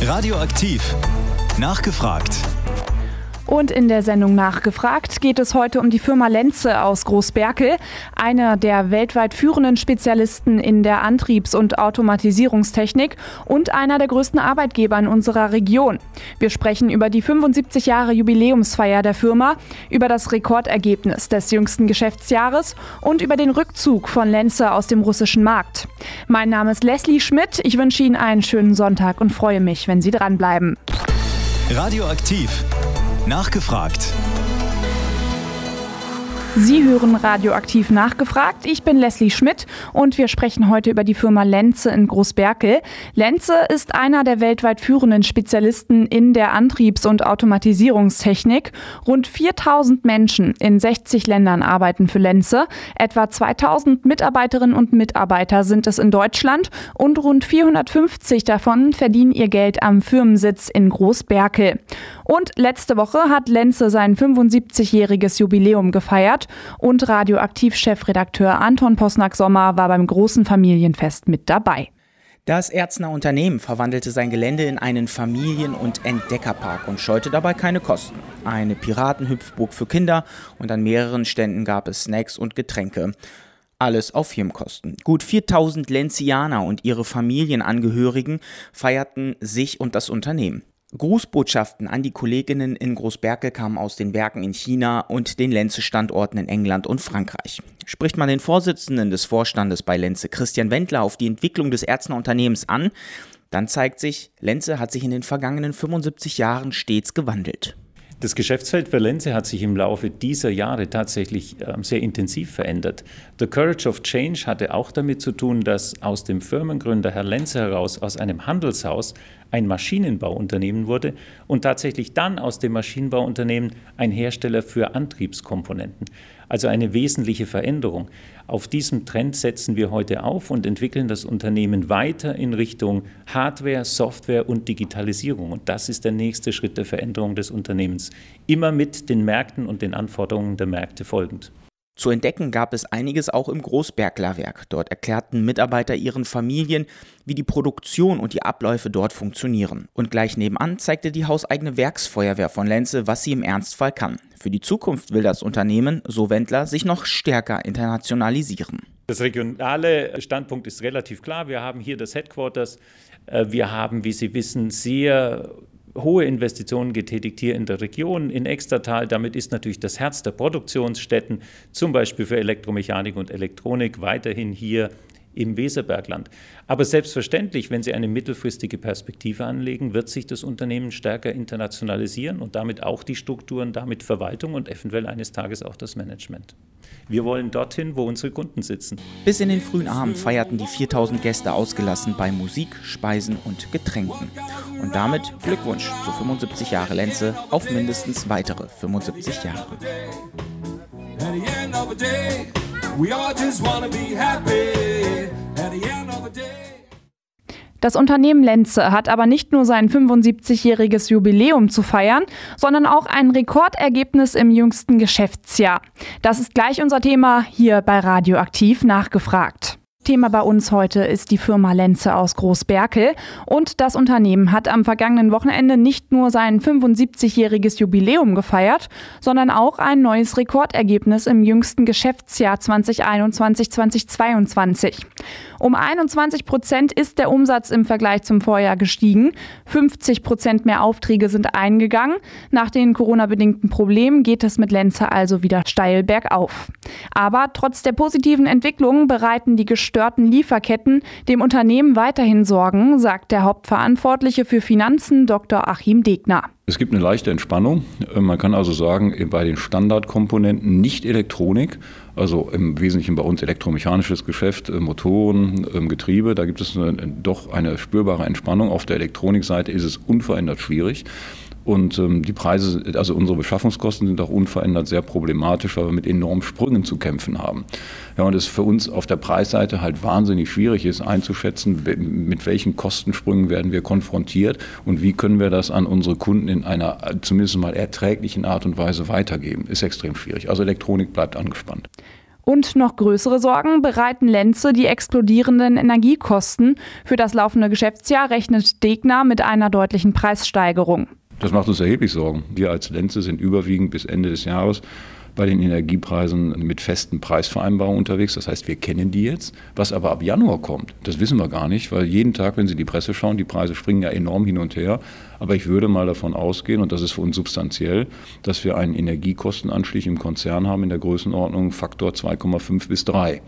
Radioaktiv. Nachgefragt. Und in der Sendung Nachgefragt geht es heute um die Firma Lenze aus Großberkel, einer der weltweit führenden Spezialisten in der Antriebs- und Automatisierungstechnik und einer der größten Arbeitgeber in unserer Region. Wir sprechen über die 75 Jahre Jubiläumsfeier der Firma, über das Rekordergebnis des jüngsten Geschäftsjahres und über den Rückzug von Lenze aus dem russischen Markt. Mein Name ist Leslie Schmidt. Ich wünsche Ihnen einen schönen Sonntag und freue mich, wenn Sie dranbleiben. Radioaktiv. Nachgefragt. Sie hören radioaktiv nachgefragt. Ich bin Leslie Schmidt und wir sprechen heute über die Firma Lenze in Großberkel. Lenze ist einer der weltweit führenden Spezialisten in der Antriebs- und Automatisierungstechnik. Rund 4000 Menschen in 60 Ländern arbeiten für Lenze. Etwa 2000 Mitarbeiterinnen und Mitarbeiter sind es in Deutschland und rund 450 davon verdienen ihr Geld am Firmensitz in Großberkel. Und letzte Woche hat Lenze sein 75-jähriges Jubiläum gefeiert und Radioaktiv-Chefredakteur Anton Posnack-Sommer war beim großen Familienfest mit dabei. Das Erzner Unternehmen verwandelte sein Gelände in einen Familien- und Entdeckerpark und scheute dabei keine Kosten. Eine Piratenhüpfburg für Kinder und an mehreren Ständen gab es Snacks und Getränke. Alles auf Firmenkosten. Gut 4000 Lenzianer und ihre Familienangehörigen feierten sich und das Unternehmen. Grußbotschaften an die Kolleginnen in Großberkel kamen aus den Werken in China und den Lenze-Standorten in England und Frankreich. Spricht man den Vorsitzenden des Vorstandes bei Lenze, Christian Wendler, auf die Entwicklung des Erzner Unternehmens an, dann zeigt sich, Lenze hat sich in den vergangenen 75 Jahren stets gewandelt. Das Geschäftsfeld für Lenze hat sich im Laufe dieser Jahre tatsächlich äh, sehr intensiv verändert. The Courage of Change hatte auch damit zu tun, dass aus dem Firmengründer Herr Lenze heraus aus einem Handelshaus ein Maschinenbauunternehmen wurde und tatsächlich dann aus dem Maschinenbauunternehmen ein Hersteller für Antriebskomponenten. Also eine wesentliche Veränderung. Auf diesem Trend setzen wir heute auf und entwickeln das Unternehmen weiter in Richtung Hardware, Software und Digitalisierung. Und das ist der nächste Schritt der Veränderung des Unternehmens. Immer mit den Märkten und den Anforderungen der Märkte folgend. Zu entdecken gab es einiges auch im Großberglerwerk. Dort erklärten Mitarbeiter ihren Familien, wie die Produktion und die Abläufe dort funktionieren. Und gleich nebenan zeigte die hauseigene Werksfeuerwehr von Lenze, was sie im Ernstfall kann. Für die Zukunft will das Unternehmen, so Wendler, sich noch stärker internationalisieren. Das regionale Standpunkt ist relativ klar. Wir haben hier das Headquarters. Äh, wir haben, wie Sie wissen, sehr hohe Investitionen getätigt hier in der Region, in Extertal. Damit ist natürlich das Herz der Produktionsstätten, zum Beispiel für Elektromechanik und Elektronik, weiterhin hier im Weserbergland. Aber selbstverständlich, wenn Sie eine mittelfristige Perspektive anlegen, wird sich das Unternehmen stärker internationalisieren und damit auch die Strukturen, damit Verwaltung und eventuell eines Tages auch das Management. Wir wollen dorthin, wo unsere Kunden sitzen. Bis in den frühen Abend feierten die 4000 Gäste ausgelassen bei Musik, Speisen und Getränken. Und damit Glückwunsch zu 75 Jahre Lenze auf mindestens weitere 75 Jahre. Das Unternehmen Lenze hat aber nicht nur sein 75-jähriges Jubiläum zu feiern, sondern auch ein Rekordergebnis im jüngsten Geschäftsjahr. Das ist gleich unser Thema hier bei Radioaktiv nachgefragt. Thema bei uns heute ist die Firma Lenze aus Großberkel und das Unternehmen hat am vergangenen Wochenende nicht nur sein 75-jähriges Jubiläum gefeiert, sondern auch ein neues Rekordergebnis im jüngsten Geschäftsjahr 2021-2022. Um 21 Prozent ist der Umsatz im Vergleich zum Vorjahr gestiegen. 50 Prozent mehr Aufträge sind eingegangen. Nach den Corona-bedingten Problemen geht es mit Lenze also wieder steil bergauf. Aber trotz der positiven Entwicklung bereiten die gestörten Lieferketten dem Unternehmen weiterhin Sorgen, sagt der Hauptverantwortliche für Finanzen Dr. Achim Degner. Es gibt eine leichte Entspannung. Man kann also sagen, bei den Standardkomponenten nicht Elektronik, also im Wesentlichen bei uns elektromechanisches Geschäft, äh, Motoren, ähm, Getriebe, da gibt es eine, doch eine spürbare Entspannung. Auf der Elektronikseite ist es unverändert schwierig. Und ähm, die Preise, also unsere Beschaffungskosten sind auch unverändert sehr problematisch, weil wir mit enormen Sprüngen zu kämpfen haben. Ja, und es für uns auf der Preisseite halt wahnsinnig schwierig ist einzuschätzen, mit welchen Kostensprüngen werden wir konfrontiert und wie können wir das an unsere Kunden in einer zumindest mal erträglichen Art und Weise weitergeben. Ist extrem schwierig. Also Elektronik bleibt angespannt. Und noch größere Sorgen bereiten Lenze die explodierenden Energiekosten. Für das laufende Geschäftsjahr rechnet Degner mit einer deutlichen Preissteigerung. Das macht uns erheblich Sorgen. Wir als Lenze sind überwiegend bis Ende des Jahres bei den Energiepreisen mit festen Preisvereinbarungen unterwegs. Das heißt, wir kennen die jetzt. Was aber ab Januar kommt, das wissen wir gar nicht, weil jeden Tag, wenn Sie die Presse schauen, die Preise springen ja enorm hin und her. Aber ich würde mal davon ausgehen, und das ist für uns substanziell, dass wir einen Energiekostenanstieg im Konzern haben in der Größenordnung Faktor 2,5 bis 3.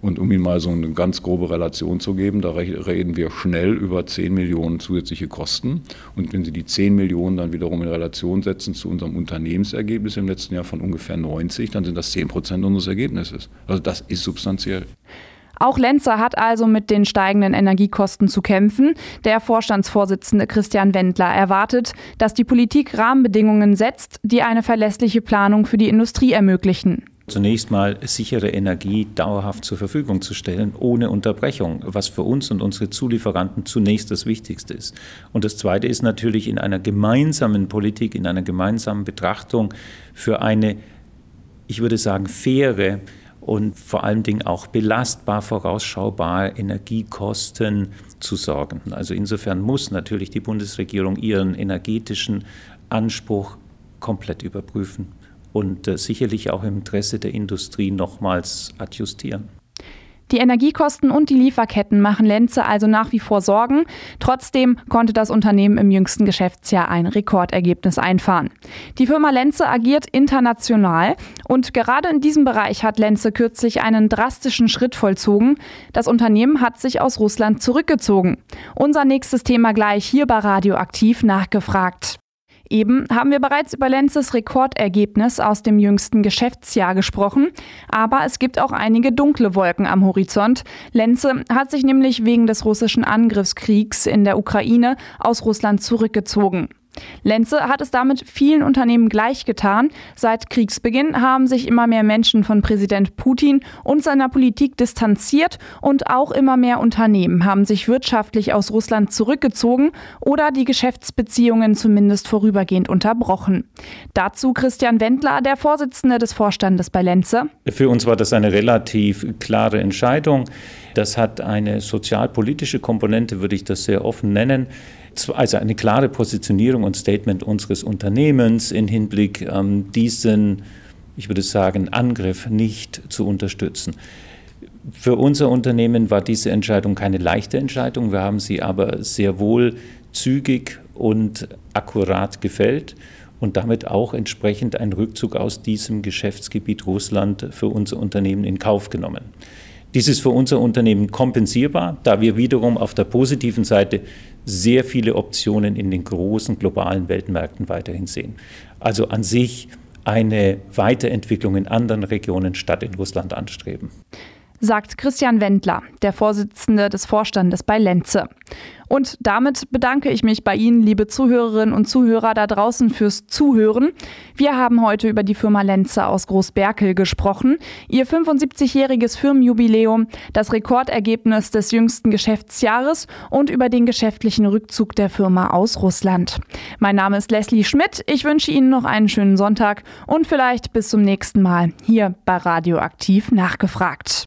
Und um Ihnen mal so eine ganz grobe Relation zu geben, da reden wir schnell über 10 Millionen zusätzliche Kosten. Und wenn Sie die 10 Millionen dann wiederum in Relation setzen zu unserem Unternehmensergebnis im letzten Jahr von ungefähr 90, dann sind das 10 Prozent unseres Ergebnisses. Also das ist substanziell. Auch Lenzer hat also mit den steigenden Energiekosten zu kämpfen. Der Vorstandsvorsitzende Christian Wendler erwartet, dass die Politik Rahmenbedingungen setzt, die eine verlässliche Planung für die Industrie ermöglichen zunächst mal sichere Energie dauerhaft zur Verfügung zu stellen, ohne Unterbrechung, was für uns und unsere Zulieferanten zunächst das Wichtigste ist. Und das Zweite ist natürlich in einer gemeinsamen Politik, in einer gemeinsamen Betrachtung für eine, ich würde sagen, faire und vor allen Dingen auch belastbar, vorausschaubar Energiekosten zu sorgen. Also insofern muss natürlich die Bundesregierung ihren energetischen Anspruch komplett überprüfen und äh, sicherlich auch im Interesse der Industrie nochmals adjustieren. Die Energiekosten und die Lieferketten machen Lenze also nach wie vor Sorgen. Trotzdem konnte das Unternehmen im jüngsten Geschäftsjahr ein Rekordergebnis einfahren. Die Firma Lenze agiert international und gerade in diesem Bereich hat Lenze kürzlich einen drastischen Schritt vollzogen. Das Unternehmen hat sich aus Russland zurückgezogen. Unser nächstes Thema gleich hier bei Radioaktiv nachgefragt. Eben haben wir bereits über Lenzes Rekordergebnis aus dem jüngsten Geschäftsjahr gesprochen, aber es gibt auch einige dunkle Wolken am Horizont. Lenze hat sich nämlich wegen des russischen Angriffskriegs in der Ukraine aus Russland zurückgezogen. Lenze hat es damit vielen Unternehmen gleichgetan. Seit Kriegsbeginn haben sich immer mehr Menschen von Präsident Putin und seiner Politik distanziert und auch immer mehr Unternehmen haben sich wirtschaftlich aus Russland zurückgezogen oder die Geschäftsbeziehungen zumindest vorübergehend unterbrochen. Dazu Christian Wendler, der Vorsitzende des Vorstandes bei Lenze. Für uns war das eine relativ klare Entscheidung. Das hat eine sozialpolitische Komponente, würde ich das sehr offen nennen also eine klare Positionierung und Statement unseres Unternehmens in Hinblick ähm, diesen, ich würde sagen, Angriff nicht zu unterstützen. Für unser Unternehmen war diese Entscheidung keine leichte Entscheidung. Wir haben sie aber sehr wohl zügig und akkurat gefällt und damit auch entsprechend einen Rückzug aus diesem Geschäftsgebiet Russland für unser Unternehmen in Kauf genommen. Dies ist für unser Unternehmen kompensierbar, da wir wiederum auf der positiven Seite sehr viele Optionen in den großen globalen Weltmärkten weiterhin sehen. Also an sich eine Weiterentwicklung in anderen Regionen statt in Russland anstreben sagt Christian Wendler, der Vorsitzende des Vorstandes bei Lenze. Und damit bedanke ich mich bei Ihnen, liebe Zuhörerinnen und Zuhörer da draußen, fürs Zuhören. Wir haben heute über die Firma Lenze aus Großberkel gesprochen. Ihr 75-jähriges Firmenjubiläum, das Rekordergebnis des jüngsten Geschäftsjahres und über den geschäftlichen Rückzug der Firma aus Russland. Mein Name ist Leslie Schmidt. Ich wünsche Ihnen noch einen schönen Sonntag und vielleicht bis zum nächsten Mal hier bei Radioaktiv nachgefragt.